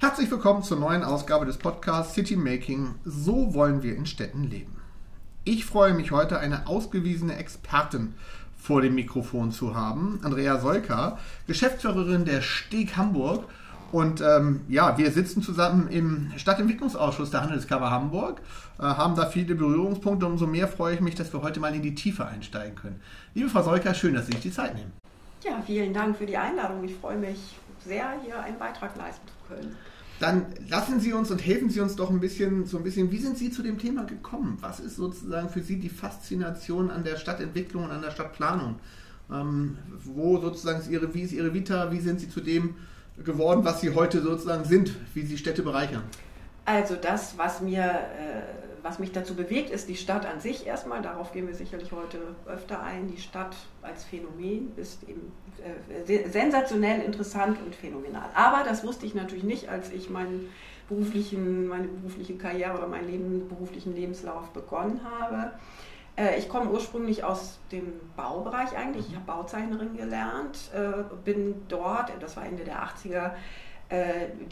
Herzlich willkommen zur neuen Ausgabe des Podcasts City Making. So wollen wir in Städten leben. Ich freue mich heute, eine ausgewiesene Expertin vor dem Mikrofon zu haben, Andrea Solka, Geschäftsführerin der Steg Hamburg. Und ähm, ja, wir sitzen zusammen im Stadtentwicklungsausschuss der Handelskammer Hamburg, äh, haben da viele Berührungspunkte. Umso mehr freue ich mich, dass wir heute mal in die Tiefe einsteigen können. Liebe Frau Solka, schön, dass Sie sich die Zeit nehmen. Ja, vielen Dank für die Einladung. Ich freue mich sehr, hier einen Beitrag leisten zu können. Dann lassen Sie uns und helfen Sie uns doch ein bisschen, so ein bisschen, wie sind Sie zu dem Thema gekommen? Was ist sozusagen für Sie die Faszination an der Stadtentwicklung und an der Stadtplanung? Ähm, wo sozusagen ist Ihre, wie ist Ihre Vita? Wie sind Sie zu dem geworden, was Sie heute sozusagen sind, wie Sie Städte bereichern? Also das, was mir äh, was mich dazu bewegt, ist die Stadt an sich erstmal. Darauf gehen wir sicherlich heute öfter ein. Die Stadt als Phänomen ist eben äh, sensationell interessant und phänomenal. Aber das wusste ich natürlich nicht, als ich meinen beruflichen, meine berufliche Karriere oder meinen Leben, beruflichen Lebenslauf begonnen habe. Äh, ich komme ursprünglich aus dem Baubereich eigentlich. Ich habe Bauzeichnerin gelernt, äh, bin dort, das war Ende der 80er, äh,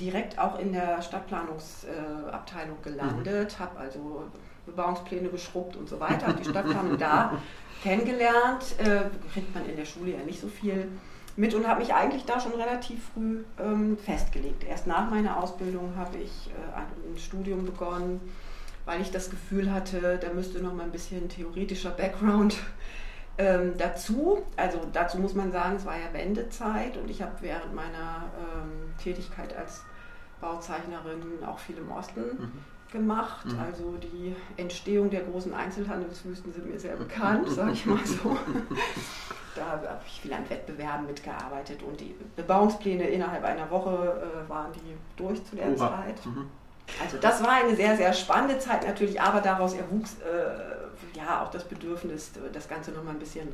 direkt auch in der Stadtplanungsabteilung äh, gelandet, mhm. habe also Bebauungspläne geschrubbt und so weiter, habe die Stadtplanung da kennengelernt, äh, kriegt man in der Schule ja nicht so viel mit und habe mich eigentlich da schon relativ früh ähm, festgelegt. Erst nach meiner Ausbildung habe ich äh, ein Studium begonnen, weil ich das Gefühl hatte, da müsste noch mal ein bisschen theoretischer Background ähm, dazu, also dazu muss man sagen, es war ja Wendezeit und ich habe während meiner ähm, Tätigkeit als Bauzeichnerin auch viel im Osten mhm. gemacht. Mhm. Also die Entstehung der großen Einzelhandelswüsten sind mir sehr bekannt, sage ich mal so. da habe ich viel an Wettbewerben mitgearbeitet und die Bebauungspläne innerhalb einer Woche äh, waren die durch zu der Oha. Zeit. Mhm. Also das war eine sehr, sehr spannende Zeit natürlich, aber daraus erwuchs äh, ja auch das Bedürfnis, das Ganze nochmal ein bisschen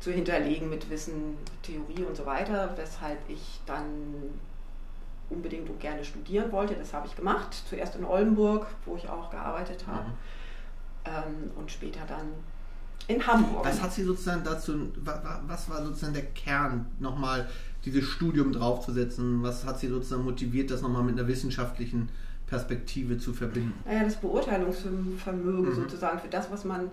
zu hinterlegen mit Wissen, Theorie und so weiter, weshalb ich dann unbedingt und gerne studieren wollte. Das habe ich gemacht, zuerst in Oldenburg, wo ich auch gearbeitet habe, mhm. ähm, und später dann in Hamburg. Was hat Sie sozusagen dazu, was war sozusagen der Kern, nochmal dieses Studium draufzusetzen? Was hat Sie sozusagen motiviert, das nochmal mit einer wissenschaftlichen Perspektive zu verbinden? Naja, das Beurteilungsvermögen mhm. sozusagen für das, was man,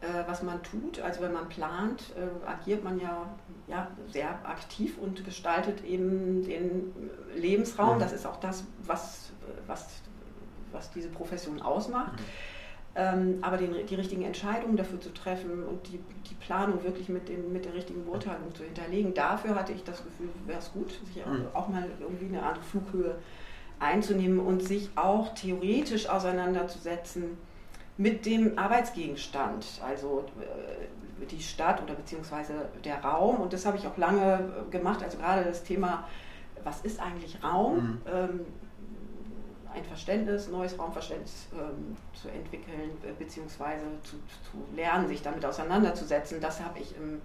äh, was man tut. Also wenn man plant, äh, agiert man ja, ja sehr aktiv und gestaltet eben den Lebensraum. Mhm. Das ist auch das, was, was, was diese Profession ausmacht. Mhm. Ähm, aber den, die richtigen Entscheidungen dafür zu treffen und die, die Planung wirklich mit, den, mit der richtigen Beurteilung zu hinterlegen, dafür hatte ich das Gefühl, wäre es gut, sich mhm. auch mal irgendwie eine andere Flughöhe einzunehmen und sich auch theoretisch auseinanderzusetzen mit dem Arbeitsgegenstand, also äh, die Stadt oder beziehungsweise der Raum. Und das habe ich auch lange gemacht, also gerade das Thema, was ist eigentlich Raum? Mhm. Ähm, ein Verständnis, neues Raumverständnis ähm, zu entwickeln, beziehungsweise zu, zu, lernen, sich damit auseinanderzusetzen. Das habe ich im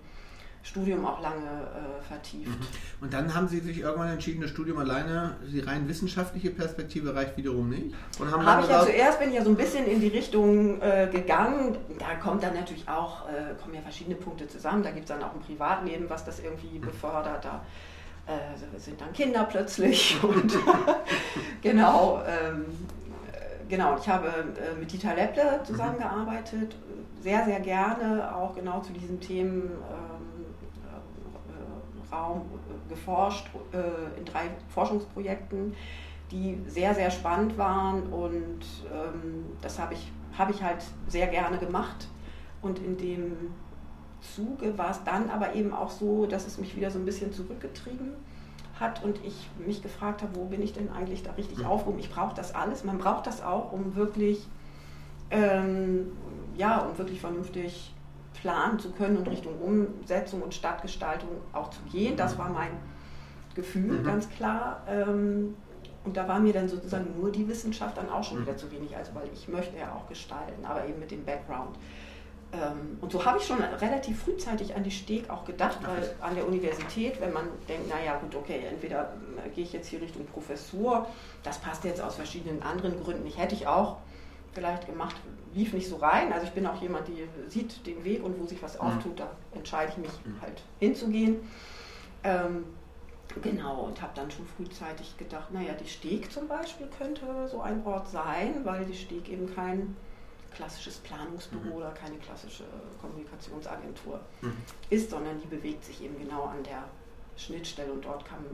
Studium auch lange äh, vertieft. Mhm. Und dann haben Sie sich irgendwann entschieden, das Studium alleine, die rein wissenschaftliche Perspektive reicht wiederum nicht? Habe ich ja zuerst, bin ich ja so ein bisschen in die Richtung äh, gegangen. Da kommt dann natürlich auch, äh, kommen ja verschiedene Punkte zusammen. Da gibt es dann auch ein Privatleben, was das irgendwie mhm. befördert. Da äh, sind dann Kinder plötzlich und genau. Ähm, äh, genau, ich habe äh, mit Dieter Lepple zusammengearbeitet, sehr, sehr gerne auch genau zu diesen Themen ähm, Raum geforscht äh, in drei Forschungsprojekten, die sehr, sehr spannend waren und ähm, das habe ich, hab ich halt sehr gerne gemacht. Und in dem Zuge war es dann aber eben auch so, dass es mich wieder so ein bisschen zurückgetrieben hat und ich mich gefragt habe, wo bin ich denn eigentlich da richtig mhm. aufgehoben? Ich brauche das alles. Man braucht das auch, um wirklich, ähm, ja, um wirklich vernünftig planen zu können und Richtung Umsetzung und Stadtgestaltung auch zu gehen. Das war mein Gefühl, mhm. ganz klar. Ähm, Und da war mir dann sozusagen nur die Wissenschaft dann auch schon wieder zu wenig, also weil ich möchte ja auch gestalten, aber eben mit dem Background. Ähm, und so habe ich schon relativ frühzeitig an die Steg auch gedacht, weil an der Universität, wenn man denkt, naja gut, okay, entweder äh, gehe ich jetzt hier Richtung Professur, das passt jetzt aus verschiedenen anderen Gründen nicht, hätte ich auch vielleicht gemacht, lief nicht so rein. Also ich bin auch jemand, die sieht den Weg und wo sich was mhm. auftut, da entscheide ich mich mhm. halt hinzugehen. Ähm, genau, und habe dann schon frühzeitig gedacht, naja, die Steg zum Beispiel könnte so ein Ort sein, weil die Steg eben kein klassisches Planungsbüro mhm. oder keine klassische Kommunikationsagentur mhm. ist, sondern die bewegt sich eben genau an der Schnittstelle und dort kann,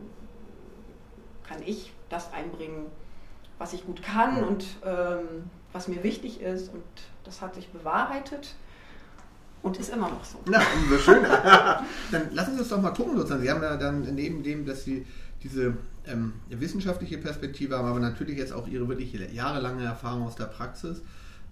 kann ich das einbringen, was ich gut kann mhm. und ähm, was mir wichtig ist und das hat sich bewahrheitet und ist immer noch so. Na, umso dann lassen Sie uns doch mal gucken sozusagen. Sie haben ja dann neben dem, dass Sie diese ähm, wissenschaftliche Perspektive haben, aber natürlich jetzt auch Ihre wirklich jahrelange Erfahrung aus der Praxis.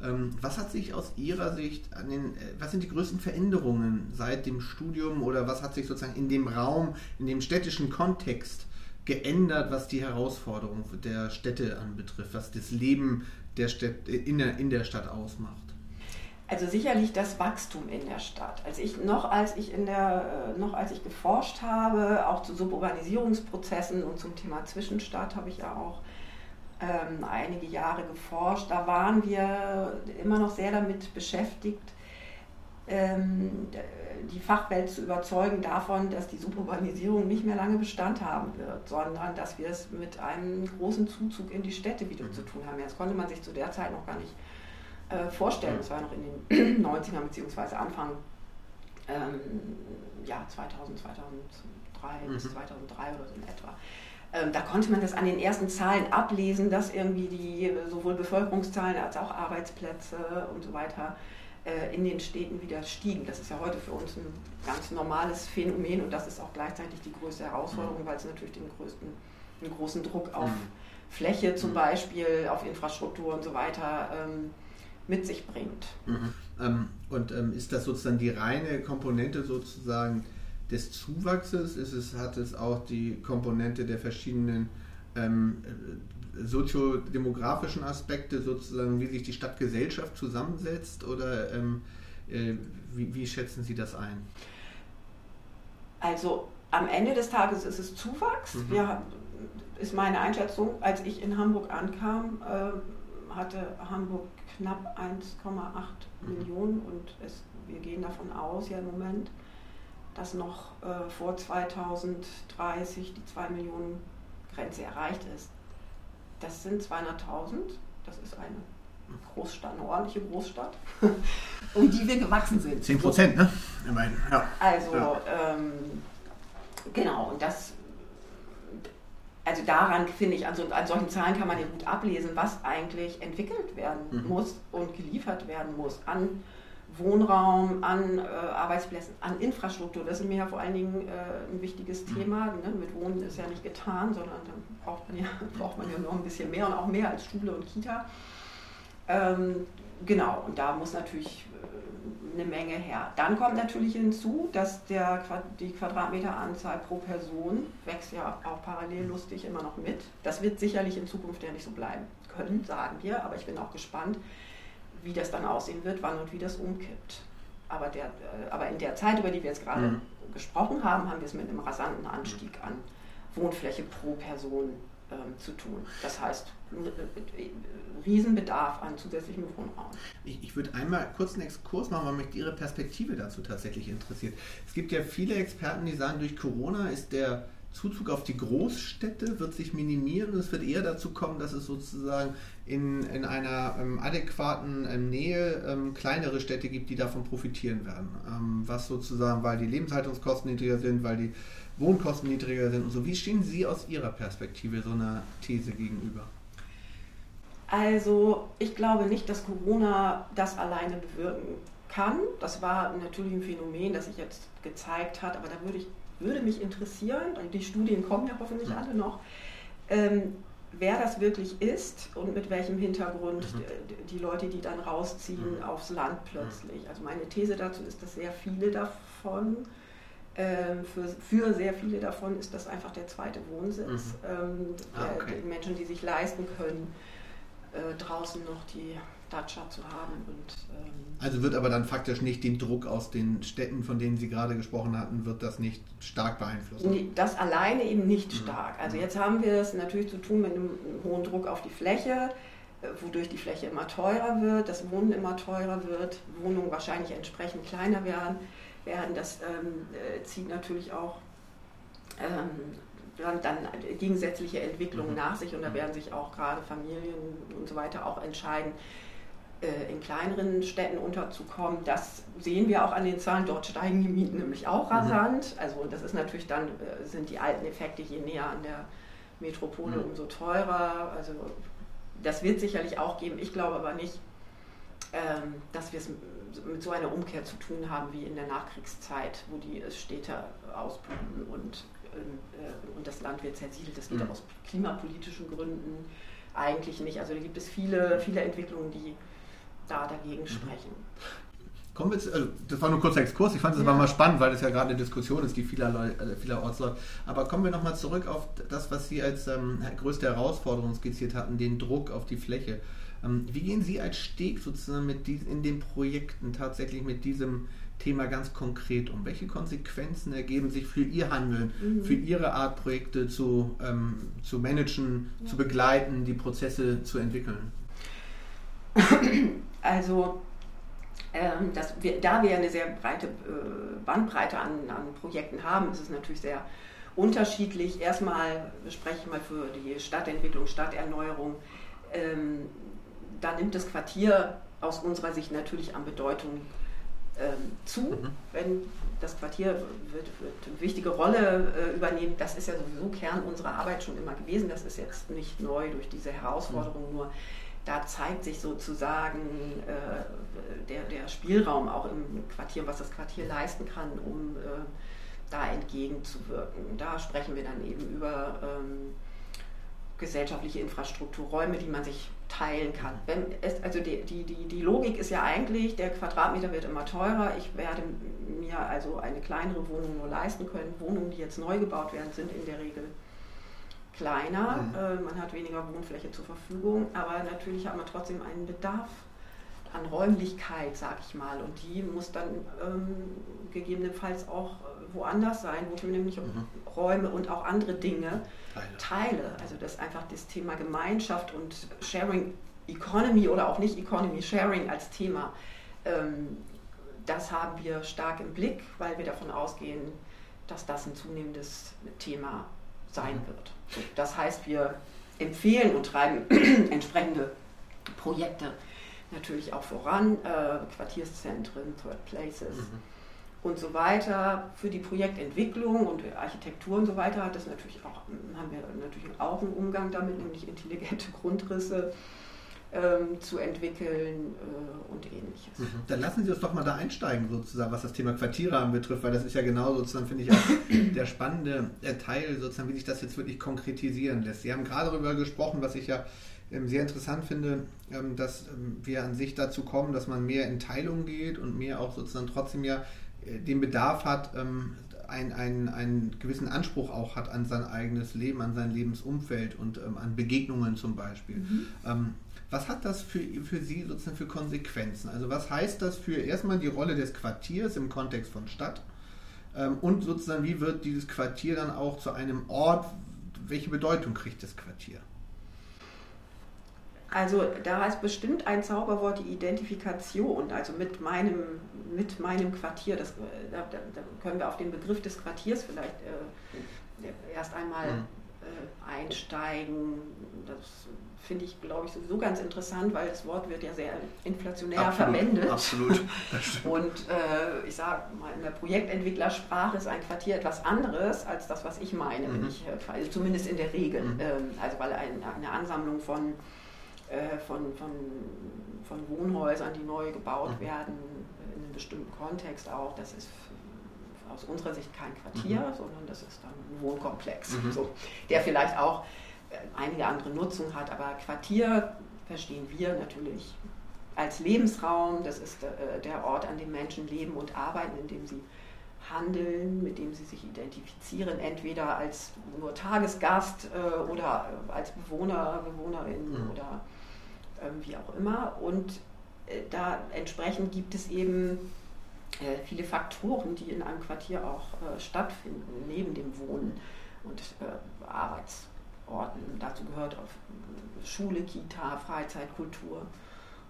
Ähm, was hat sich aus Ihrer Sicht an den, äh, was sind die größten Veränderungen seit dem Studium oder was hat sich sozusagen in dem Raum, in dem städtischen Kontext geändert, was die Herausforderung der Städte anbetrifft, was das Leben der Städte, in, der, in der Stadt ausmacht? Also sicherlich das Wachstum in der Stadt. Als ich noch als ich in der äh, noch als ich geforscht habe, auch zu Suburbanisierungsprozessen und zum Thema Zwischenstadt habe ich ja auch ähm, einige Jahre geforscht. Da waren wir immer noch sehr damit beschäftigt, die Fachwelt zu überzeugen davon, dass die Suburbanisierung nicht mehr lange Bestand haben wird, sondern dass wir es mit einem großen Zuzug in die Städte wieder zu tun haben. Das konnte man sich zu der Zeit noch gar nicht äh, vorstellen. Das war noch in den 90ern bzw. Anfang ähm, ja, 2000, 2003 mhm. bis 2003 oder so in etwa. Ähm, da konnte man das an den ersten Zahlen ablesen, dass irgendwie die sowohl Bevölkerungszahlen als auch Arbeitsplätze und so weiter in den Städten wieder stiegen. Das ist ja heute für uns ein ganz normales Phänomen und das ist auch gleichzeitig die größte Herausforderung, mhm. weil es natürlich den größten, einen großen Druck auf mhm. Fläche zum mhm. Beispiel, auf Infrastruktur und so weiter ähm, mit sich bringt. Mhm. Ähm, und ähm, ist das sozusagen die reine Komponente sozusagen des Zuwachses? Ist es, hat es auch die Komponente der verschiedenen ähm, soziodemografischen Aspekte, sozusagen, wie sich die Stadtgesellschaft zusammensetzt? Oder ähm, äh, wie, wie, schätzen Sie das ein? Also am Ende des Tages ist es Zuwachs. Mhm. Wir, ist meine Einschätzung. Als ich in Hamburg ankam, äh, hatte Hamburg knapp 1,8 mhm. Millionen und es, wir gehen davon aus, ja im Moment, dass noch äh, vor 2030 die 2 Millionen Grenze erreicht ist. Das sind 200.000, das ist eine Großstadt, eine ordentliche Großstadt, um die wir gewachsen sind. 10 Prozent, ne? Immerhin, ja. Also, ja. Ähm, genau, und das, also daran finde ich, an, so, an, solchen Zahlen kann man ja gut ablesen, was eigentlich entwickelt werden mhm. muss und geliefert werden muss an Wohnraum, an äh, Arbeitsplätzen, an Infrastruktur. Das ist mir ja vor allen Dingen äh, ein wichtiges mhm. Thema. Ne? Mit Wohnen ist ja nicht getan, sondern dann braucht man ja, braucht man ja noch ein bisschen mehr und auch mehr als Schule und Kita. Ähm, genau, und da muss natürlich äh, eine Menge her. Dann kommt natürlich hinzu, dass der, die Quadratmeteranzahl pro Person wächst ja auch parallel lustig immer noch mit. Das wird sicherlich in Zukunft ja nicht so bleiben können, sagen wir, aber ich bin auch gespannt, wie das dann aussehen wird, wann und wie das umkippt. Aber, der, äh, aber in der Zeit, über die wir jetzt gerade mhm. gesprochen haben, haben wir es mit einem rasanten Anstieg an Wohnfläche pro Person ähm, zu tun. Das heißt, äh, äh, Riesenbedarf an zusätzlichem Wohnraum. Ich, ich, würde einmal kurz einen Exkurs machen, weil mich Ihre Perspektive dazu tatsächlich interessiert. Es gibt ja viele Experten, die sagen, durch Corona ist der Zuzug auf die Großstädte wird sich minimieren. Es wird eher dazu kommen, dass es sozusagen in, in einer ähm, adäquaten ähm, Nähe ähm, kleinere Städte gibt, die davon profitieren werden. Ähm, was sozusagen, weil die Lebenshaltungskosten niedriger sind, weil die Wohnkosten niedriger sind und so. Wie stehen Sie aus Ihrer Perspektive so einer These gegenüber? Also ich glaube nicht, dass Corona das alleine bewirken kann. Das war natürlich ein Phänomen, das sich jetzt gezeigt hat, aber da würde ich würde mich interessieren, die Studien kommen ja hoffentlich alle noch, ähm, wer das wirklich ist und mit welchem Hintergrund mhm. die Leute, die dann rausziehen mhm. aufs Land plötzlich. Also meine These dazu ist, dass sehr viele davon Ähm, für, für sehr viele davon ist das einfach der zweite Wohnsitz. Mhm. Ähm, ah, okay. Die Menschen, die sich leisten können, äh, draußen noch die Dacia zu haben. Und, ähm also wird aber dann faktisch nicht den Druck aus den Städten, von denen Sie gerade gesprochen hatten, wird das nicht stark beeinflussen? Das alleine eben nicht mhm. stark. Also jetzt haben wir es natürlich zu tun mit einem, hohen Druck auf die Fläche äh, wodurch die Fläche immer teurer wird, das Wohnen immer teurer wird, Wohnungen wahrscheinlich entsprechend kleiner werden. werden. Das ähm, äh, zieht natürlich auch ähm, dann, gegensätzliche Entwicklungen mhm. nach sich und da mhm. werden sich auch gerade Familien und so weiter auch entscheiden, in kleineren Städten unterzukommen. Das sehen wir auch an den Zahlen. Dort steigen die Mieten nämlich auch mhm. rasant. Also das ist natürlich dann, äh, sind die alten Effekte, je näher an der Metropole, mhm. umso teurer. Also das wird sicherlich auch geben. Ich glaube aber nicht, ähm, dass wir es mit so einer Umkehr zu tun haben wie in der Nachkriegszeit, wo die Städte ausbluten und, äh, und das Land wird zersiedelt. Das geht mhm. aus klimapolitischen Gründen eigentlich nicht. Also da gibt es viele, viele Entwicklungen, die da dagegen mhm. sprechen. Kommen wir zu, also das war nur ein kurzer Exkurs, ich fand es ja. aber mal spannend, weil das ja gerade eine Diskussion ist, die vielerlei, äh, vielerorts läuft. Aber kommen wir nochmal zurück auf das, was Sie als ähm, größte Herausforderung skizziert hatten, den Druck auf die Fläche. Ähm, wie gehen Sie als Steg sozusagen mit diesen, in den Projekten tatsächlich mit diesem Thema ganz konkret um? Welche Konsequenzen ergeben sich für Ihr Handeln, mhm. für Ihre Art, Projekte zu, ähm, zu managen, ja. zu begleiten, die Prozesse zu entwickeln? Also, ähm, das, wir, da wir eine sehr breite äh, Bandbreite an, an Projekten haben, ist es natürlich sehr unterschiedlich. Erstmal spreche ich mal für die Stadtentwicklung, Stadterneuerung. Ähm, da nimmt das Quartier aus unserer Sicht natürlich an Bedeutung ähm, zu, mhm. wenn das Quartier wird, wird eine wichtige Rolle äh, übernehmen. Das ist ja sowieso Kern unserer Arbeit schon immer gewesen. Das ist jetzt nicht neu durch diese Herausforderung mhm. nur da zeigt sich sozusagen äh, der, der Spielraum auch im Quartier, was das Quartier leisten kann, um äh, da entgegenzuwirken. Da sprechen wir dann eben über ähm, gesellschaftliche Infrastrukturräume, die man sich teilen kann. Es, also die, die, die, die Logik ist ja eigentlich, der Quadratmeter wird immer teurer. Ich werde mir also eine kleinere Wohnung nur leisten können. Wohnungen, die jetzt neu gebaut werden, sind in der Regel kleiner, mhm. äh, man hat weniger Wohnfläche zur Verfügung, aber natürlich hat man trotzdem einen Bedarf an Räumlichkeit, sag ich mal, und die muss dann ähm, gegebenenfalls auch woanders sein, wo ich mir nämlich mhm. Räume und auch andere Dinge teile. teile. Also das ist einfach das Thema Gemeinschaft und Sharing Economy oder auch nicht Economy Sharing als Thema. Ähm, das haben wir stark im Blick, weil wir davon ausgehen, dass das ein zunehmendes Thema sein wird. Das heißt, wir empfehlen und treiben entsprechende Projekte natürlich auch voran, äh, Quartierszentren, Third Places mhm. und so weiter. Für die Projektentwicklung und Architektur und so weiter hat das natürlich auch, haben wir natürlich auch einen Umgang damit, nämlich intelligente Grundrisse ähm, zu entwickeln äh, und ähnliches. Mhm. Dann lassen Sie uns doch mal da einsteigen, sozusagen, was das Thema Quartiere anbetrifft, weil das ist ja genau sozusagen, finde ich, auch der spannende Teil, sozusagen, wie sich das jetzt wirklich konkretisieren lässt. Sie haben gerade darüber gesprochen, was ich ja ähm, sehr interessant finde, ähm, dass ähm, wir an sich dazu kommen, dass man mehr in Teilungen geht und mehr auch sozusagen trotzdem ja äh, den Bedarf hat, ein, ein, einen gewissen Anspruch auch hat an sein eigenes Leben, an sein Lebensumfeld und ähm, an Begegnungen zum Beispiel. Mhm. Ähm, was hat das für, für Sie sozusagen für Konsequenzen? Also was heißt das für erstmal die Rolle des Quartiers im Kontext von Stadt? Ähm, und sozusagen, wie wird dieses Quartier dann auch zu einem Ort? Welche Bedeutung kriegt das Quartier? Also da heißt bestimmt ein Zauberwort die Identifikation, also mit meinem, mit meinem Quartier. Das, da, da können wir auf den Begriff des Quartiers vielleicht äh, erst einmal mhm. Einsteigen. Das finde ich, glaube ich, sowieso ganz interessant, weil das Wort wird ja sehr inflationär absolut, verwendet. Absolut. Und äh, ich sage mal, in der Projektentwicklersprache ist ein Quartier etwas anderes als das, was ich meine, mhm. ich, äh, also zumindest in der Regel. Mhm. Ähm, also weil ein, eine Ansammlung von, äh, von, von, von Wohnhäusern, die neu gebaut mhm. werden, in einem bestimmten Kontext auch, das ist aus unserer Sicht kein Quartier, mhm. sondern das ist dann ein Wohnkomplex, mhm. so, der vielleicht auch einige andere Nutzung hat. Aber Quartier verstehen wir natürlich als Lebensraum. Das ist äh, der Ort, an dem Menschen leben und arbeiten, in dem sie handeln, mit dem sie sich identifizieren, entweder als nur Tagesgast äh, oder äh, als Bewohner, Bewohnerin mhm. oder äh, wie auch immer. Und äh, da entsprechend gibt es eben äh, viele Faktoren, die in einem Quartier auch äh, stattfinden, neben dem Wohnen und Arbeitsorten. Dazu gehört auch Schule, Kita, Freizeit, Kultur.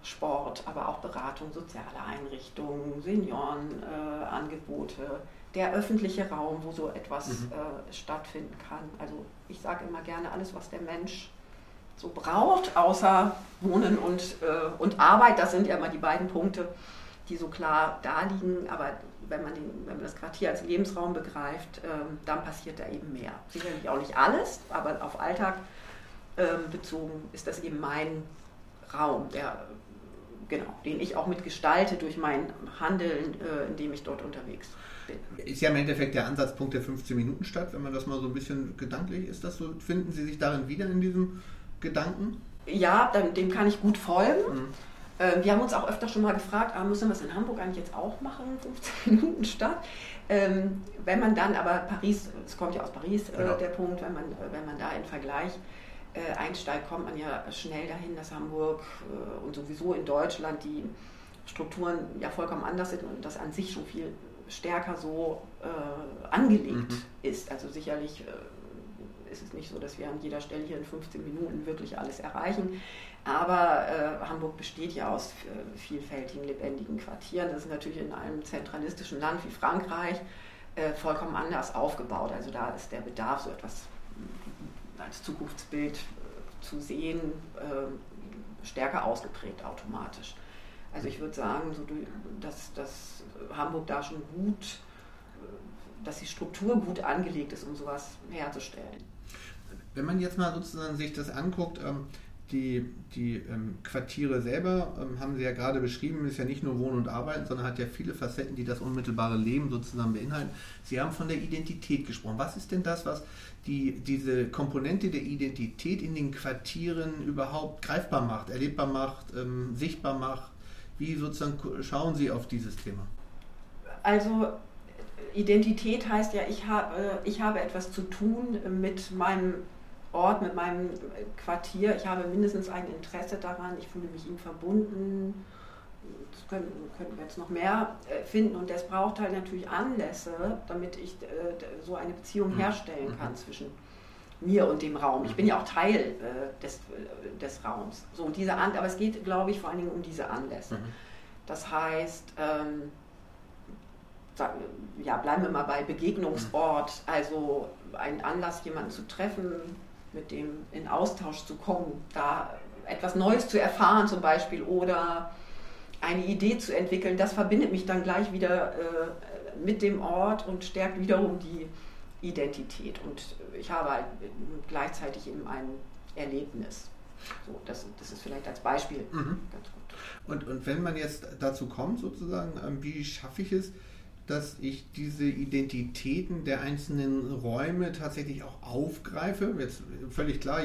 Sport, aber auch Beratung, soziale Einrichtungen, Seniorenangebote, äh, der öffentliche Raum, wo so etwas mhm. äh, stattfinden kann. Also ich sage immer gerne, alles, was der Mensch so braucht, außer Wohnen und, äh, und Arbeit, das sind ja immer die beiden Punkte, die so klar da liegen. Aber wenn man, den, wenn man das Quartier als Lebensraum begreift, ähm, dann passiert da eben mehr. Sicherlich auch nicht alles, aber auf Alltag ähm, bezogen ist das eben mein Raum, der genau, den ich auch mitgestalte durch mein Handeln, äh, in dem ich dort unterwegs bin. Ist ja im Endeffekt der Ansatzpunkt der 15 Minuten Stadt, wenn man das mal so ein bisschen gedanklich ist, das so, finden Sie sich darin wieder in diesem Gedanken? Ja, dann, dem kann ich gut folgen. Mhm. Äh, wir haben uns auch öfter schon mal gefragt, ah, müssen wir es in Hamburg eigentlich jetzt auch machen, 15 Minuten Stadt? Ähm, wenn man dann aber Paris, es kommt ja aus Paris äh, genau. der Punkt, wenn man, wenn man da in Vergleich äh, einsteigt, kommt man ja schnell dahin, dass Hamburg äh, und sowieso in Deutschland die Strukturen ja vollkommen anders sind und das an sich schon viel stärker so äh, angelegt mhm. ist. Also sicherlich äh, ist es nicht so, dass wir an jeder Stelle hier in 15 Minuten wirklich alles erreichen. Aber äh, Hamburg besteht ja aus äh, vielfältigen, lebendigen Quartieren. Das ist natürlich in einem zentralistischen Land wie Frankreich vollkommen anders aufgebaut. Also da ist der Bedarf so etwas als Zukunftsbild äh, zu sehen, äh, stärker ausgeprägt automatisch. Also ich würde sagen, so, dass, dass Hamburg da schon gut, äh, dass die Struktur gut angelegt ist, um sowas herzustellen. Wenn man jetzt mal sozusagen sich das anguckt, ähm, die, die ähm, Quartiere selber, ähm, haben Sie ja gerade beschrieben, ist ja nicht nur Wohnen und Arbeiten, sondern hat ja viele Facetten, die das unmittelbare Leben sozusagen beinhalten. Sie haben von der Identität gesprochen. Was ist denn das, was die, diese Komponente der Identität in den Quartieren überhaupt greifbar macht, erlebbar macht, sichtbar macht? Wie sozusagen schauen Sie auf dieses Thema? Also Identität heißt ja, ich habe, ich habe etwas zu tun mit meinem Ort, mit meinem Quartier. Ich habe mindestens ein Interesse daran, ich fühle mich ihm verbunden. Das können, können wir jetzt noch mehr äh, finden und das braucht halt natürlich Anlässe, damit ich äh, so eine Beziehung mhm. herstellen kann mhm. zwischen mir und dem Raum. Ich bin ja auch Teil äh, des, des Raums. So, und diese An aber es geht, glaube ich, vor allen Dingen um diese Anlässe. Mhm. Das heißt, ähm, ja, bleiben wir mal bei Begegnungsort, also ein Anlass, jemanden zu treffen, mit dem in Austausch zu kommen, da etwas Neues zu erfahren zum Beispiel oder eine Idee zu entwickeln, das verbindet mich dann gleich wieder äh, mit dem Ort und stärkt wiederum die Identität. Und ich habe halt gleichzeitig eben ein Erlebnis. So, das, das ist vielleicht als Beispiel mhm. ganz gut. Und, und wenn man jetzt dazu kommt, sozusagen, ähm, wie schaffe ich es, dass ich diese Identitäten der einzelnen Räume tatsächlich auch aufgreife. Jetzt völlig klar,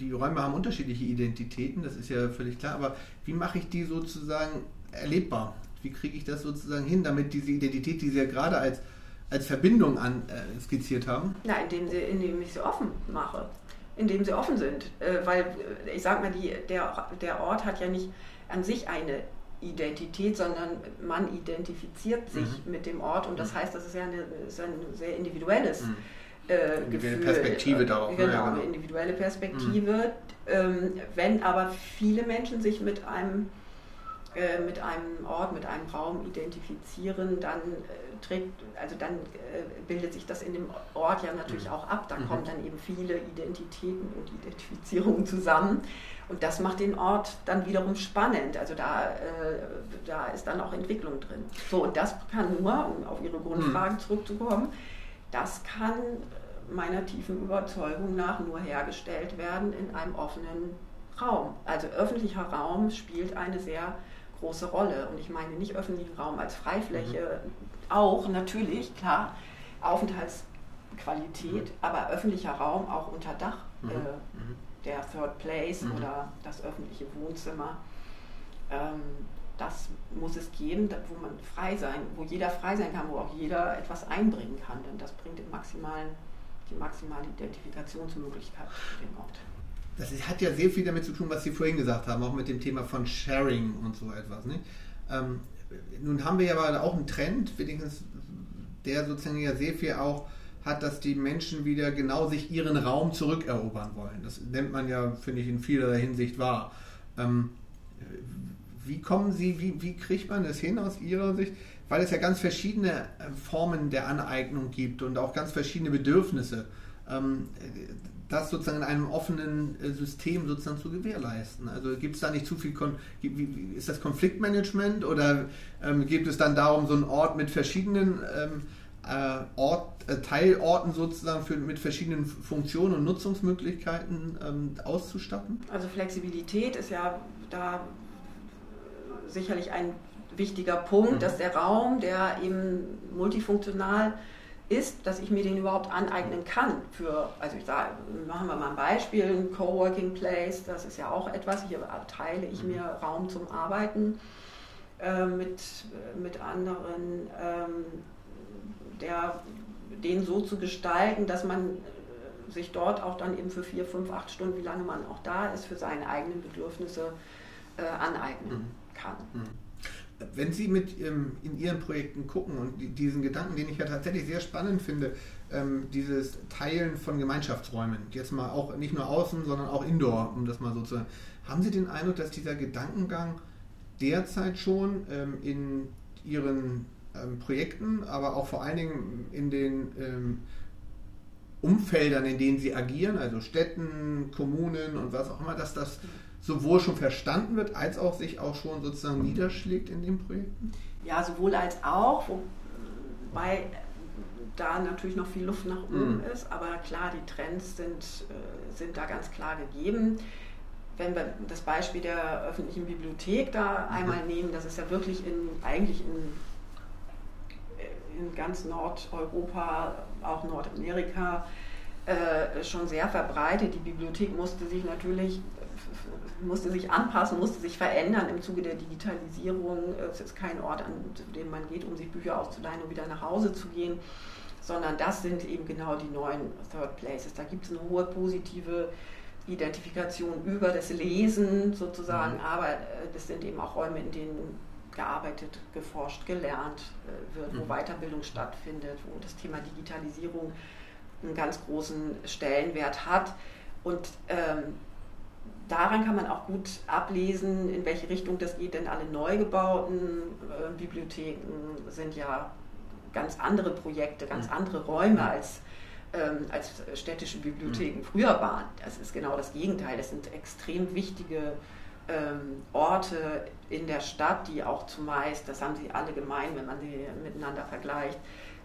die Räume haben unterschiedliche Identitäten, das ist ja völlig klar, aber wie mache ich die sozusagen erlebbar? Wie kriege ich das sozusagen hin, damit diese Identität, die Sie ja gerade als, als Verbindung an, äh, skizziert haben? Na, indem, sie, indem ich sie offen mache, indem sie offen sind. Äh, weil, äh, ich sag mal, die, der, der Ort hat ja nicht an sich eine Identität, sondern man identifiziert sich mhm. mit dem Ort und das mhm. heißt, das ist ja eine, ist ein sehr individuelles mhm. äh, Gefühl. Perspektive darauf. Genau, ja, genau, eine individuelle Perspektive. Mhm. Ähm, wenn aber viele Menschen sich mit einem äh, mit einem Ort, mit einem Raum identifizieren, dann äh, trägt, also dann äh, bildet sich das in dem Ort ja natürlich mhm. auch ab. Da mhm. kommen dann eben viele Identitäten und Identifizierungen zusammen. Und das macht den Ort dann wiederum spannend. Also da, äh, da ist dann auch Entwicklung drin. So, und das kann nur, um auf Ihre Grundfragen mhm. zurückzukommen, das kann meiner tiefen Überzeugung nach nur hergestellt werden in einem offenen Raum. Also öffentlicher Raum spielt eine sehr große Rolle. Und ich meine nicht öffentlichen Raum als Freifläche, mhm. auch natürlich, klar, Aufenthaltsqualität, mhm. aber öffentlicher Raum auch unter Dach. Mhm. Äh, mhm. Der Third Place mhm. oder das öffentliche Wohnzimmer. Ähm, das muss es geben, wo man frei sein, wo jeder frei sein kann, wo auch jeder etwas einbringen kann, denn das bringt den maximalen, die maximale Identifikationsmöglichkeit für den Ort. Das hat ja sehr viel damit zu tun, was Sie vorhin gesagt haben, auch mit dem Thema von Sharing und so etwas. Ne? Ähm, nun haben wir ja aber auch einen Trend, wenigstens der sozusagen ja sehr viel auch hat, dass die Menschen wieder genau sich ihren Raum zurückerobern wollen. Das nennt man ja, finde ich, in vielerlei Hinsicht wahr. Ähm, wie kommen Sie, wie, wie kriegt man das hin aus Ihrer Sicht? Weil es ja ganz verschiedene äh, Formen der Aneignung gibt und auch ganz verschiedene Bedürfnisse. Ähm, das sozusagen in einem offenen äh, System sozusagen zu gewährleisten. Also gibt es da nicht zu viel, Kon ist das Konfliktmanagement oder ähm, geht es dann darum, so einen Ort mit verschiedenen ähm, äh, Ort, äh, Teilorten sozusagen für, mit verschiedenen Funktionen und Nutzungsmöglichkeiten ähm, auszustatten? Also Flexibilität ist ja da sicherlich ein wichtiger Punkt, mhm. dass der Raum, der eben multifunktional ist, dass ich mir den überhaupt aneignen kann. Für, also ich sage, machen wir mal ein Beispiel, ein Coworking Place, das ist ja auch etwas, hier teile ich mhm. mir Raum zum Arbeiten äh, mit, mit anderen, ähm, der, den so zu gestalten, dass man äh, sich dort auch dann eben für vier, fünf, acht Stunden, wie lange man auch da ist, für seine eigenen Bedürfnisse äh, aneignen mhm. kann. Mhm wenn Sie mit ähm, in Ihren Projekten gucken und die, diesen Gedanken, den ich ja tatsächlich sehr spannend finde, ähm, dieses Teilen von Gemeinschaftsräumen, jetzt mal auch nicht nur außen, sondern auch indoor, um das mal so zu sagen, haben Sie den Eindruck, dass dieser Gedankengang derzeit schon ähm, in Ihren ähm, Projekten, aber auch vor allen Dingen in den ähm, Umfeldern, in denen Sie agieren, also Städten, Kommunen und was auch immer, dass das sowohl schon verstanden wird, als auch sich auch schon sozusagen niederschlägt in den Projekten? Ja, sowohl als auch, wobei da natürlich noch viel Luft nach oben mhm. ist, aber klar, die Trends sind, äh, sind da ganz klar gegeben. Wenn wir das Beispiel der öffentlichen Bibliothek da mhm. einmal nehmen, das ist ja wirklich in, eigentlich in, in ganz Nordeuropa, auch Nordamerika, äh, schon sehr verbreitet. Die Bibliothek musste sich natürlich musste sich anpassen, musste sich verändern im Zuge der Digitalisierung. Es ist kein Ort, an dem man geht, um sich Bücher auszuleihen und wieder nach Hause zu gehen, sondern das sind eben genau die neuen Third Places. Da gibt es eine hohe positive Identifikation über das Lesen sozusagen, mhm. aber äh, das sind eben auch Räume, in denen gearbeitet, geforscht, gelernt äh, wird, wo mhm. Weiterbildung stattfindet, wo das Thema Digitalisierung einen ganz großen Stellenwert hat. Und ähm, daran kann man auch gut ablesen, in welche Richtung das geht, denn alle neu gebauten äh, Bibliotheken sind ja ganz andere Projekte, ganz mhm. andere Räume als, ähm, als städtische Bibliotheken mhm. früher waren. Das ist genau das Gegenteil. Das sind extrem wichtige ähm, Orte in der Stadt, die auch zumeist, das haben sie alle gemein, wenn man sie miteinander vergleicht,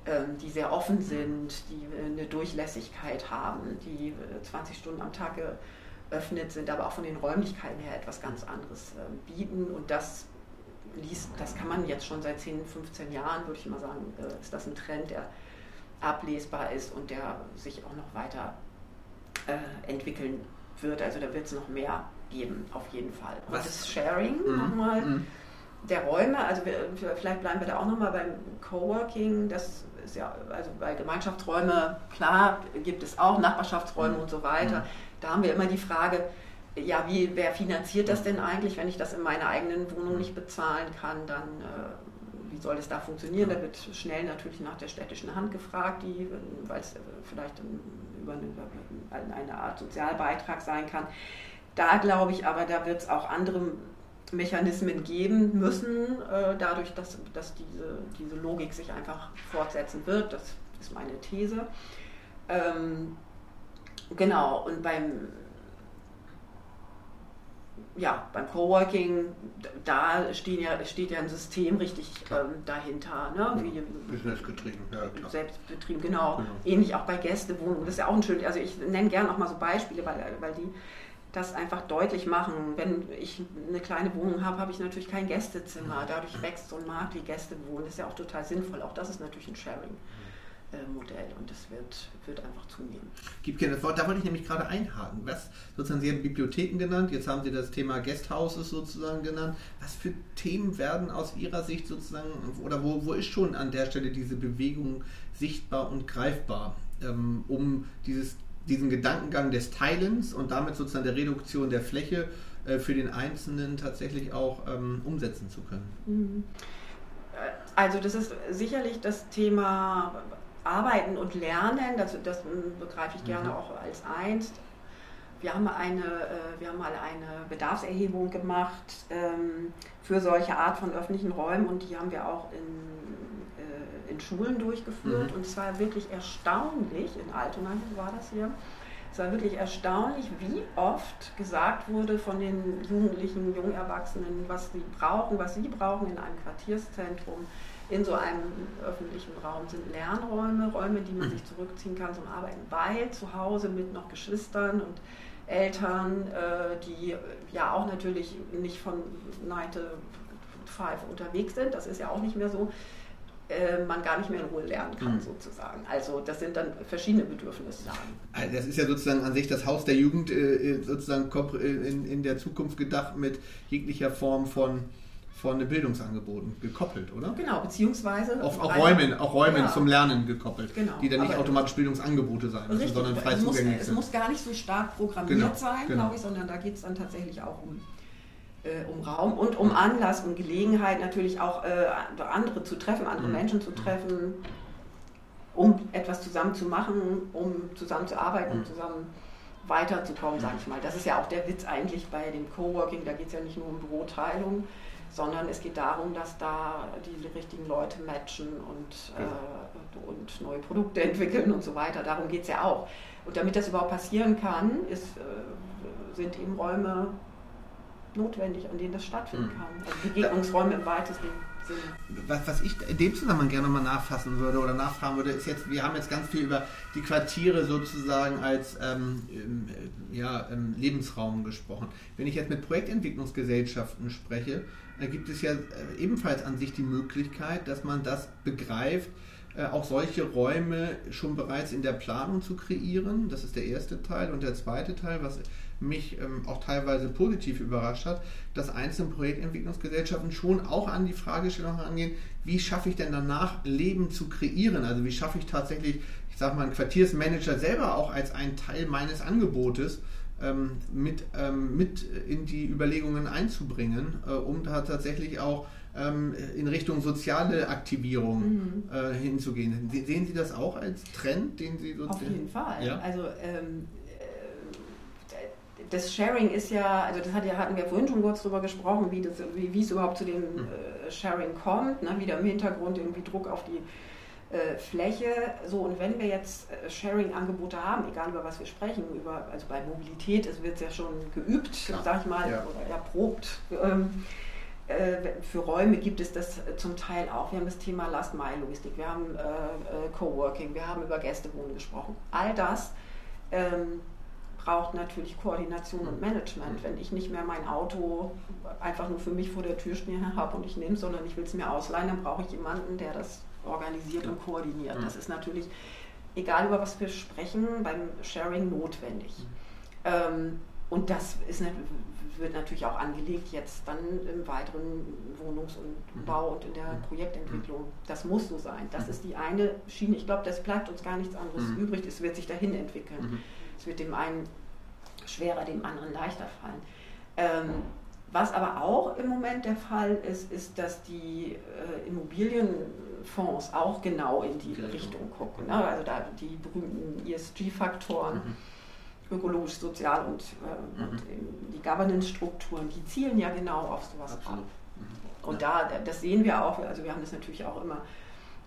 ähm, die sehr offen sind, die äh, eine Durchlässigkeit haben, die 20 äh, Stunden am Tag öffnet, sind aber auch von den Räumlichkeiten her etwas ganz anderes äh, bieten. Und das liest, das kann man jetzt schon seit 10, 15 Jahren, würde ich mal sagen, äh, ist das ein Trend, der ablesbar ist und der sich auch noch weiter äh, entwickeln wird. Also da wird es noch mehr geben, auf jeden Fall. Und Was? das Sharing mhm. nochmal mhm. der Räume, also wir, vielleicht bleiben wir da auch nochmal beim Coworking, das ist ja, also bei Gemeinschaftsräume, klar, gibt es auch Nachbarschaftsräume mhm. und so weiter. Mhm da haben wir immer die Frage, ja, wie, wer finanziert das denn eigentlich, wenn ich das in meiner eigenen Wohnung nicht bezahlen kann, dann äh, wie soll das da funktionieren? Da wird schnell natürlich nach der städtischen Hand gefragt, weil es vielleicht über eine, eine, Art Sozialbeitrag sein kann. Da glaube ich aber, da wird es auch andere Mechanismen geben müssen, äh, dadurch, dass, dass diese, diese Logik sich einfach fortsetzen wird. Das ist meine These. Ähm, Genau, und beim, ja, beim Coworking, da stehen ja, steht ja ein System richtig ähm, dahinter. Ne? Wie, Businessgetrieben, ja klar. Selbstbetrieben, genau. genau. Ähnlich auch bei Gästewohnungen. Das ist ja auch ein schön, also ich nenne gerne auch mal so Beispiele, weil, weil die das einfach deutlich machen. Wenn ich eine kleine Wohnung habe, habe ich natürlich kein Gästezimmer. Dadurch wächst so ein Markt wie Gästewohnen. Das ist ja auch total sinnvoll. Auch das ist natürlich ein Sharing. Modell und das wird, wird einfach zunehmen. Gibt keine, da wollte ich nämlich gerade einhaken. Was sozusagen, Sie haben Bibliotheken genannt, jetzt haben Sie das Thema Guesthouses sozusagen genannt. Was für Themen werden aus Ihrer Sicht sozusagen, oder wo, wo ist schon an der Stelle diese Bewegung sichtbar und greifbar, ähm, um dieses, diesen Gedankengang des Teilens und damit sozusagen der Reduktion der Fläche äh, für den Einzelnen tatsächlich auch ähm, umsetzen zu können? Mhm. Also das ist sicherlich das Thema Arbeiten und Lernen, das, das begreife ich gerne mhm. auch als eins. Wir haben, eine, äh, wir haben mal eine Bedarfserhebung gemacht ähm, für solche Art von öffentlichen Räumen und die haben wir auch in, äh, in Schulen durchgeführt. Mhm. Und es war wirklich erstaunlich, in Altona war das hier, es war wirklich erstaunlich, wie oft gesagt wurde von den Jugendlichen, jungen Erwachsenen, was sie brauchen, was sie brauchen in einem Quartierszentrum in so einem öffentlichen Raum sind Lernräume, Räume, die man sich zurückziehen kann zum Arbeiten, weil zu Hause mit noch Geschwistern und Eltern, äh, die ja auch natürlich nicht von 9 to 5 unterwegs sind, das ist ja auch nicht mehr so, äh, man gar nicht mehr in Ruhe lernen kann, mhm. sozusagen. Also das sind dann verschiedene Bedürfnisse. Also das ist ja sozusagen an sich das Haus der Jugend äh, sozusagen in, in der Zukunft gedacht mit jeglicher Form von von den Bildungsangeboten gekoppelt, oder? Genau, beziehungsweise auf, auch Räumen, auch Räumen ja. zum Lernen gekoppelt, genau. die dann nicht automatisch Bildungsangebote sein müssen, richtig, sondern frei es zugänglich muss, sind. Es muss gar nicht so stark programmiert genau, sein, genau. glaube ich, sondern da geht es dann tatsächlich auch um, äh, um Raum und um Anlass und Gelegenheit natürlich auch äh, andere zu treffen, andere mhm. Menschen zu treffen, um etwas zusammen zu machen, um zusammen zu arbeiten, mhm. zusammen weiterzukommen, sage ich mal. Das ist ja auch der Witz eigentlich bei dem Coworking, da geht es ja nicht nur um Büroteilung, sondern es geht darum, dass da die richtigen Leute matchen und, äh, und neue Produkte entwickeln und so weiter. Darum geht es ja auch. Und damit das überhaupt passieren kann, ist, äh, sind eben Räume notwendig, an denen das stattfinden hm. kann. Also Begegnungsräume im weitesten Sinne. Was, was ich in dem Zusammenhang gerne mal nachfassen würde oder nachfragen würde, ist jetzt, wir haben jetzt ganz viel über die Quartiere sozusagen als ähm, ja, ähm, Lebensraum gesprochen. Wenn ich jetzt mit Projektentwicklungsgesellschaften spreche, da gibt es ja äh, ebenfalls an sich die Möglichkeit, dass man das begreift, äh, auch solche Räume schon bereits in der Planung zu kreieren. Das ist der erste Teil. Und der zweite Teil, was mich ähm, auch teilweise positiv überrascht hat, dass einzelne Projektentwicklungsgesellschaften schon auch an die Fragestellung angehen, wie schaffe ich denn danach Leben zu kreieren? Also wie schaffe ich tatsächlich, ich sage mal, einen Quartiersmanager selber auch als einen Teil meines Angebotes ähm, mit, ähm, mit in die Überlegungen einzubringen, äh, um da tatsächlich auch ähm, in Richtung soziale Aktivierung mhm. äh, hinzugehen. Sehen Sie das auch als Trend, den Sie sozusagen... Auf jeden Fall. Ja? Also ähm, äh, das Sharing ist ja, also das hat ja, hatten wir vorhin schon kurz darüber gesprochen, wie, das, wie, wie es überhaupt zu dem mhm. äh, Sharing kommt, ne? wie da im Hintergrund irgendwie Druck auf die äh, Fläche. So, und wenn wir jetzt äh, Sharing-Angebote haben, egal über was wir sprechen, über, also bei Mobilität es wird ja schon geübt, Klar. sag ich mal, ja. oder erprobt. Ähm, äh, für Räume gibt es das zum Teil auch. Wir haben das Thema Last-Mile-Logistik, wir haben äh, äh, Coworking, wir haben über Gästewohnen gesprochen. All das ähm, braucht natürlich Koordination und Management. Wenn ich nicht mehr mein Auto einfach nur für mich vor der Tür stehen habe und ich nehme es, sondern ich will es mir ausleihen, dann brauche ich jemanden, der das organisiert und koordiniert. Das ist natürlich, egal über was wir sprechen, beim Sharing notwendig. Ähm, und das ist, wird natürlich auch angelegt jetzt dann im weiteren Wohnungs- und Bau und in der Projektentwicklung. Das muss so sein. Das ist die eine Schiene. Ich glaube, das bleibt uns gar nichts anderes mhm. übrig. Es wird sich dahin entwickeln. Mhm. Es wird dem einen schwerer, dem anderen leichter fallen. Ähm, was aber auch im Moment der Fall ist, ist, dass die äh, Immobilienfonds auch genau in die genau. Richtung gucken. Ne? Also da die berühmten ESG-Faktoren, mhm. Ökologisch, sozial und, äh, mhm. und die Governance-Strukturen, die zielen ja genau auf sowas Absolut. ab. Mhm. Und da, das sehen wir auch, also wir haben das natürlich auch immer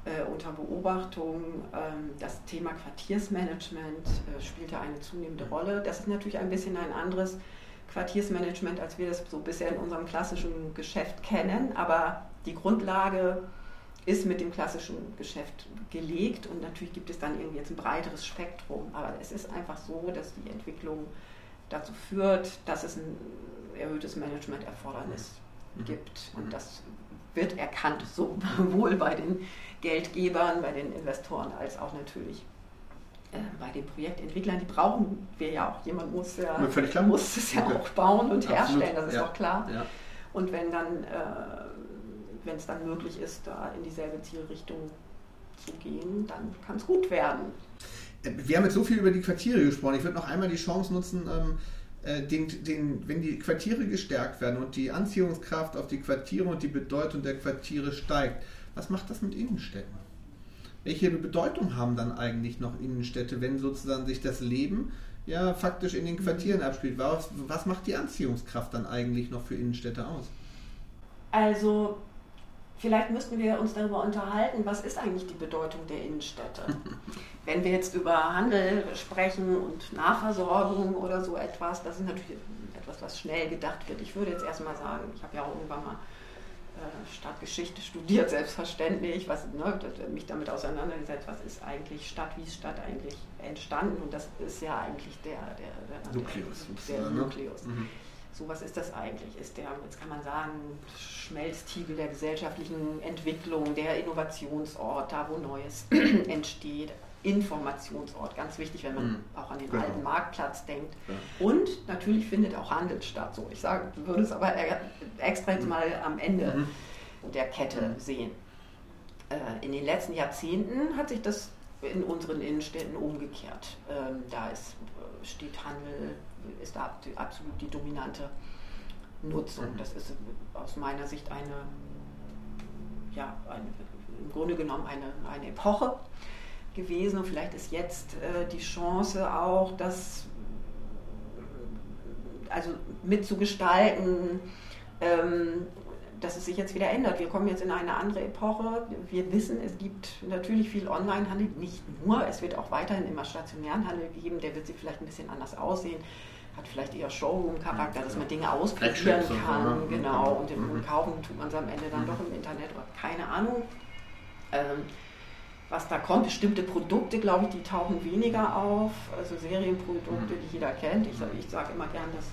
äh, unter Beobachtung. Ähm, das Thema Quartiersmanagement äh, spielt ja eine zunehmende mhm. Rolle. Das ist natürlich ein bisschen ein anderes Quartiersmanagement, als wir das so bisher in unserem klassischen Geschäft kennen. Aber die Grundlage ist mit dem klassischen Geschäft gelegt und natürlich gibt es dann irgendwie jetzt ein breiteres Spektrum. Aber es ist einfach so, dass die Entwicklung dazu führt, dass es ein erhöhtes Managementerfordernis mhm. gibt. Und das wird erkannt, sowohl bei den Geldgebern, bei den Investoren als auch natürlich äh, bei den Projektentwicklern, die brauchen wir ja auch. Jemand muss, ja, muss es ja auch bauen und herstellen, das ist ja. auch klar. Ja. Und wenn dann, äh, wenn es dann möglich ist, da in dieselbe Zielrichtung zu gehen, dann kann es gut werden. Äh, wir haben jetzt so viel über die Quartiere gesprochen. Ich würde noch einmal die Chance nutzen, ähm, äh, den, den, wenn die Quartiere gestärkt werden und die Anziehungskraft auf die Quartiere und die Bedeutung der Quartiere steigt, was macht das mit Innenstädten? Welche Bedeutung haben dann eigentlich noch Innenstädte, wenn sozusagen sich das Leben ja faktisch in den Quartieren abspielt? Was, was macht die Anziehungskraft dann eigentlich noch für Innenstädte aus? Also Vielleicht müssten wir uns darüber unterhalten, was ist eigentlich die Bedeutung der Innenstädte. Wenn wir jetzt über Handel sprechen und Nahversorgung oder so etwas, das ist natürlich etwas, was schnell gedacht wird. Ich würde jetzt erstmal sagen, ich habe ja auch irgendwann mal äh, Stadtgeschichte studiert, selbstverständlich, was, ne, mich damit auseinandergesetzt, was ist eigentlich Stadt, wie ist Stadt eigentlich entstanden und das ist ja eigentlich der, der, der Nukleus. Der, der Nukleus. Mhm. So was ist das eigentlich? Ist der, jetzt kann man sagen, Schmelztiegel der gesellschaftlichen Entwicklung, der Innovationsort, da wo Neues entsteht, Informationsort, ganz wichtig, wenn man mhm. auch an den genau. alten Marktplatz denkt. Ja. Und natürlich findet auch Handel statt. So, ich sage, würde es aber extra jetzt mhm. mal am Ende mhm. der Kette mhm. sehen. Äh, in den letzten Jahrzehnten hat sich das in unseren Innenstädten umgekehrt. Ähm, da ist, äh, steht Handel ist da absolut die dominante Nutzung. Mhm. Das ist aus meiner Sicht eine, ja, eine, im Grunde genommen eine, eine Epoche gewesen und vielleicht ist jetzt äh, die Chance auch, das also mitzugestalten, ähm, dass es sich jetzt wieder ändert. Wir kommen jetzt in eine andere Epoche. Wir wissen, es gibt natürlich viel Onlinehandel, nicht nur, es wird auch weiterhin immer stationären Handel geben, der wird sich vielleicht ein bisschen anders aussehen hat vielleicht eher Showroom-Charakter, dass man Dinge ausprobieren kann, genau, und den mhm. kaufen tut man es am Ende dann mhm. doch im Internet keine Ahnung. Ähm, was da kommt, bestimmte Produkte, glaube ich, die tauchen weniger auf, also Serienprodukte, mhm. die jeder kennt. Ich, ich sage immer gern das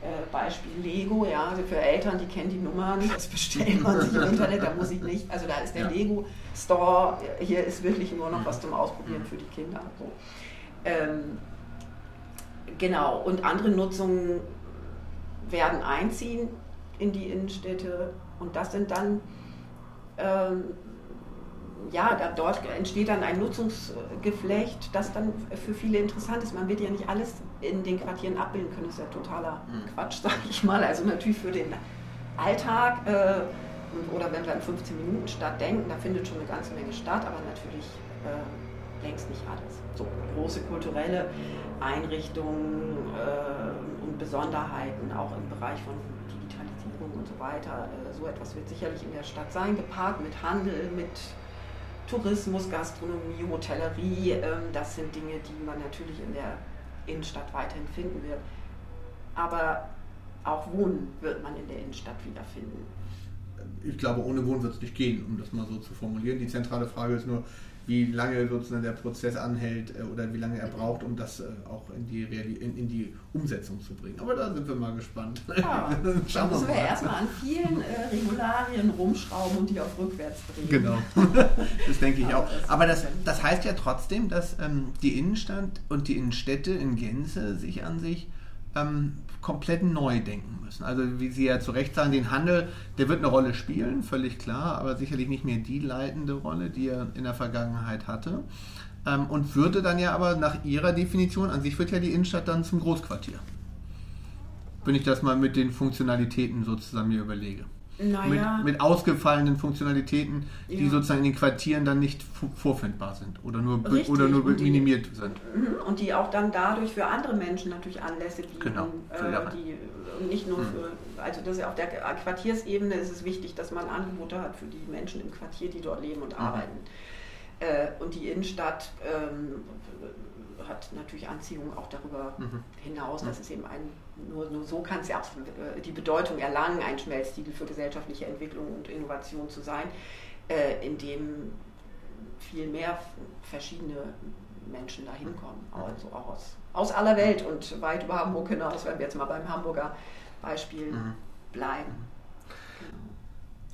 äh, Beispiel Lego, ja, also für Eltern, die kennen die Nummern, das bestellt man sich im Internet, da muss ich nicht, also da ist der ja. Lego Store, hier ist wirklich nur noch was zum Ausprobieren für die Kinder. So. Ähm, Genau, und andere Nutzungen werden einziehen in die Innenstädte und das sind dann, ähm, ja, da, dort entsteht dann ein Nutzungsgeflecht, das dann für viele interessant ist. Man wird ja nicht alles in den Quartieren abbilden können, das ist ja totaler mhm. Quatsch, sag ich mal. Also natürlich für den Alltag äh, oder wenn wir an 15 Minuten Stadt denken, da findet schon eine ganze Menge statt, aber natürlich äh, längst nicht alles. So große kulturelle Einrichtungen äh, und Besonderheiten, auch im Bereich von Digitalisierung und so weiter. Äh, so etwas wird sicherlich in der Stadt sein, gepaart mit Handel, mit Tourismus, Gastronomie, Hotellerie. Äh, das sind Dinge, die man natürlich in der Innenstadt weiterhin finden wird. Aber auch Wohnen wird man in der Innenstadt wiederfinden. Ich glaube, ohne Wohnen wird es nicht gehen, um das mal so zu formulieren. Die zentrale Frage ist nur, wie lange sozusagen der Prozess anhält äh, oder wie lange er braucht, um das äh, auch in die, in, in, die Umsetzung zu bringen. Aber da sind wir mal gespannt. Ja, Schauen müssen wir, wir erstmal an vielen äh, Regularien rumschrauben und die auf rückwärts drehen. Genau, das denke ich auch. Aber das, das heißt ja trotzdem, dass ähm, die Innenstadt und die Innenstädte in Gänze sich an sich ähm, komplett neu denken müssen. Also wie Sie ja zu Recht sagen, den Handel, der wird eine Rolle spielen, völlig klar, aber sicherlich nicht mehr die leitende Rolle, die er in der Vergangenheit hatte. Ähm, und würde dann ja aber nach Ihrer Definition, an sich wird ja die Innenstadt dann zum Großquartier. Wenn ich das mal mit den Funktionalitäten sozusagen mir überlege naja. mit, mit, ausgefallenen Funktionalitäten, die ja. sozusagen in den Quartieren dann nicht vorfindbar sind oder nur, oder nur die, minimiert sind. Mhm. Und die auch dann dadurch für andere Menschen natürlich Anlässe bieten. Genau. Äh, die, nicht nur mhm. für, also das ist auf der Quartiersebene ist es wichtig, dass man Angebote hat für die Menschen im Quartier, die dort leben und mhm. arbeiten. Äh, und die Innenstadt ähm, hat natürlich Anziehung auch darüber mhm. hinaus. Das ist eben ein, nur, nur so kann es ja auch äh, die Bedeutung erlangen, ein Schmelztiegel für gesellschaftliche Entwicklung und Innovation zu sein, äh, in dem viel mehr verschiedene Menschen da hinkommen, mhm. also auch aus, aus aller Welt und weit über Hamburg hinaus, wenn wir jetzt mal beim Hamburger Beispiel mhm. bleiben.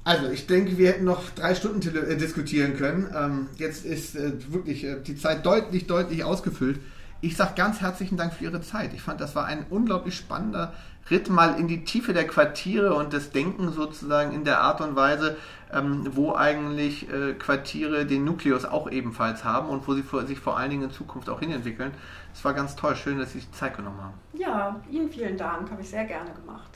Also, ich denke, wir hätten noch drei Stunden äh, diskutieren können. Ähm, jetzt ist äh, wirklich äh, die Zeit deutlich, deutlich ausgefüllt. Ich sage ganz herzlichen Dank für Ihre Zeit. Ich fand, das war ein unglaublich spannender Ritt mal in die Tiefe der Quartiere und des Denken sozusagen in der Art und Weise, ähm, wo eigentlich äh, Quartiere den Nukleus auch ebenfalls haben und wo sie vor, sich vor allen Dingen in Zukunft auch hinentwickeln. Es war ganz toll, schön, dass Sie sich Zeit genommen haben. Ja, Ihnen vielen Dank, habe ich sehr gerne gemacht.